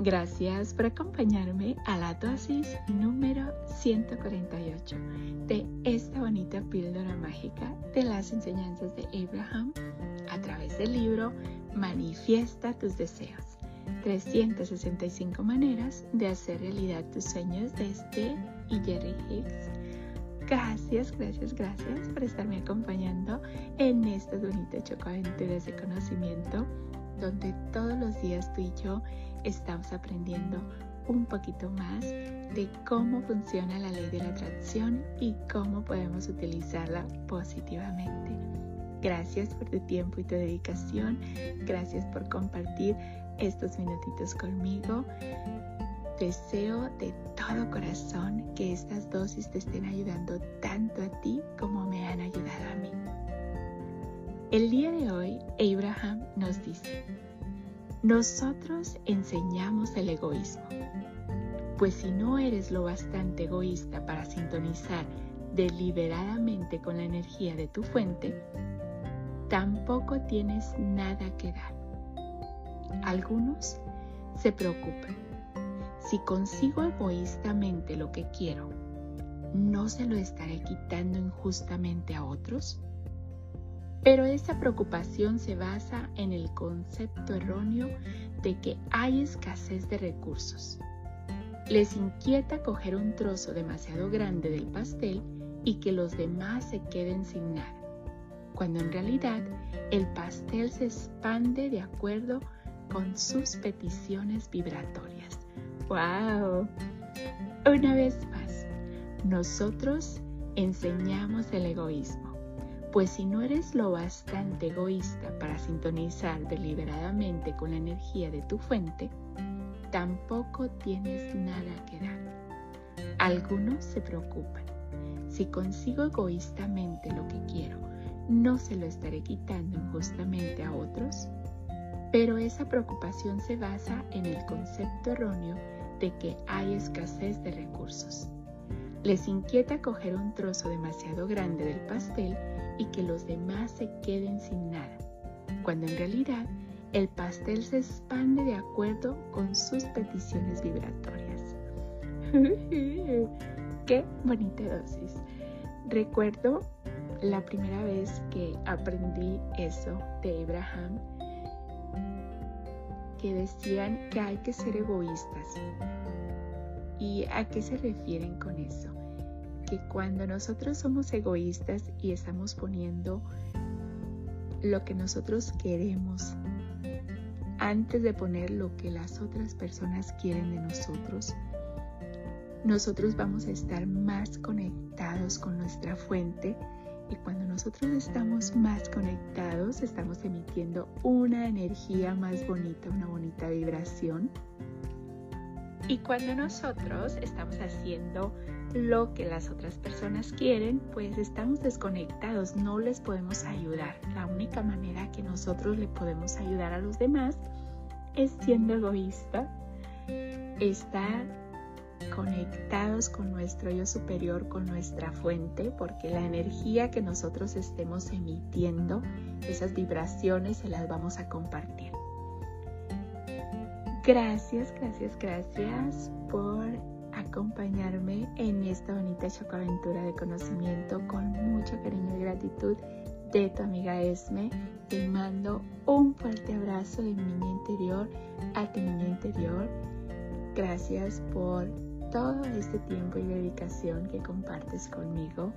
Gracias por acompañarme a la dosis número 148 de esta bonita píldora mágica de las enseñanzas de Abraham a través del libro Manifiesta tus deseos. 365 maneras de hacer realidad tus sueños desde este y Jerry Hicks. Gracias, gracias, gracias por estarme acompañando en estas bonitas chocoaventuras de conocimiento donde todos los días tú y yo estamos aprendiendo un poquito más de cómo funciona la ley de la atracción y cómo podemos utilizarla positivamente. Gracias por tu tiempo y tu dedicación. Gracias por compartir estos minutitos conmigo. Deseo de todo corazón que estas dosis te estén ayudando tanto a ti como me han ayudado a mí. El día de hoy, Abraham nos dice, nosotros enseñamos el egoísmo, pues si no eres lo bastante egoísta para sintonizar deliberadamente con la energía de tu fuente, tampoco tienes nada que dar. Algunos se preocupan. Si consigo egoístamente lo que quiero, ¿no se lo estaré quitando injustamente a otros? Pero esa preocupación se basa en el concepto erróneo de que hay escasez de recursos. Les inquieta coger un trozo demasiado grande del pastel y que los demás se queden sin nada, cuando en realidad el pastel se expande de acuerdo con sus peticiones vibratorias. ¡Wow! Una vez más, nosotros enseñamos el egoísmo pues si no eres lo bastante egoísta para sintonizar deliberadamente con la energía de tu fuente, tampoco tienes nada que dar. Algunos se preocupan. Si consigo egoístamente lo que quiero, ¿no se lo estaré quitando injustamente a otros? Pero esa preocupación se basa en el concepto erróneo de que hay escasez de recursos. Les inquieta coger un trozo demasiado grande del pastel y que los demás se queden sin nada, cuando en realidad el pastel se expande de acuerdo con sus peticiones vibratorias. ¡Qué bonita dosis! Recuerdo la primera vez que aprendí eso de Abraham, que decían que hay que ser egoístas. ¿Y a qué se refieren con eso? que cuando nosotros somos egoístas y estamos poniendo lo que nosotros queremos antes de poner lo que las otras personas quieren de nosotros, nosotros vamos a estar más conectados con nuestra fuente y cuando nosotros estamos más conectados estamos emitiendo una energía más bonita, una bonita vibración. Y cuando nosotros estamos haciendo lo que las otras personas quieren, pues estamos desconectados, no les podemos ayudar. La única manera que nosotros le podemos ayudar a los demás es siendo egoísta, estar conectados con nuestro yo superior, con nuestra fuente, porque la energía que nosotros estemos emitiendo, esas vibraciones se las vamos a compartir. Gracias, gracias, gracias por acompañarme en esta bonita chocoaventura de conocimiento con mucho cariño y gratitud de tu amiga Esme. Te mando un fuerte abrazo de mi niña interior a tu niña interior. Gracias por todo este tiempo y dedicación que compartes conmigo.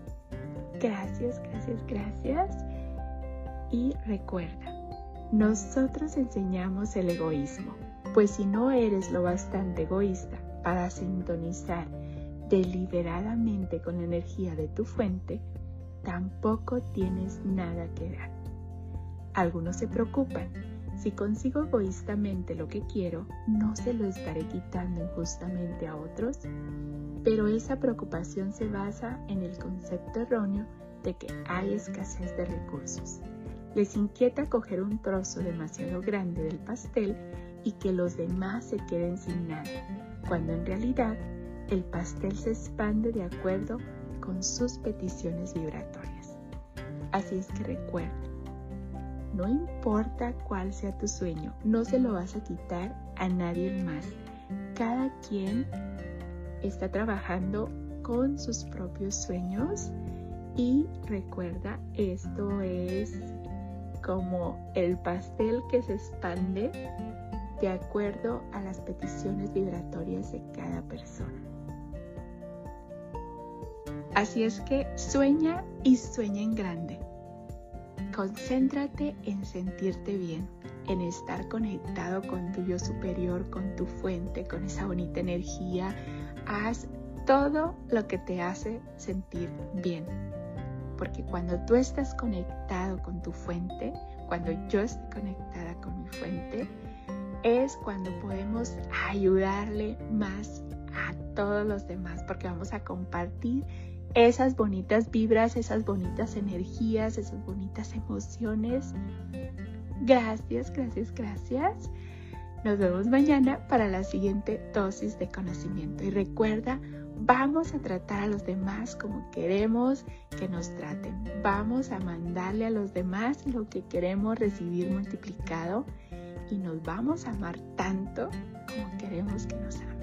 Gracias, gracias, gracias. Y recuerda, nosotros enseñamos el egoísmo, pues si no eres lo bastante egoísta para sintonizar deliberadamente con la energía de tu fuente, tampoco tienes nada que dar. Algunos se preocupan. Si consigo egoístamente lo que quiero, no se lo estaré quitando injustamente a otros. Pero esa preocupación se basa en el concepto erróneo de que hay escasez de recursos. Les inquieta coger un trozo demasiado grande del pastel y que los demás se queden sin nada cuando en realidad el pastel se expande de acuerdo con sus peticiones vibratorias. Así es que recuerda, No importa cuál sea tu sueño, no se lo vas a quitar a nadie más. Cada quien está trabajando con sus propios sueños y recuerda, esto es como el pastel que se expande de acuerdo a las peticiones vibratorias de cada persona. Así es que sueña y sueña en grande. Concéntrate en sentirte bien, en estar conectado con tu yo superior, con tu fuente, con esa bonita energía. Haz todo lo que te hace sentir bien. Porque cuando tú estás conectado con tu fuente, cuando yo estoy conectada con mi fuente, es cuando podemos ayudarle más a todos los demás, porque vamos a compartir esas bonitas vibras, esas bonitas energías, esas bonitas emociones. Gracias, gracias, gracias. Nos vemos mañana para la siguiente dosis de conocimiento. Y recuerda, vamos a tratar a los demás como queremos que nos traten. Vamos a mandarle a los demás lo que queremos recibir multiplicado y nos vamos a amar tanto como queremos que nos amen.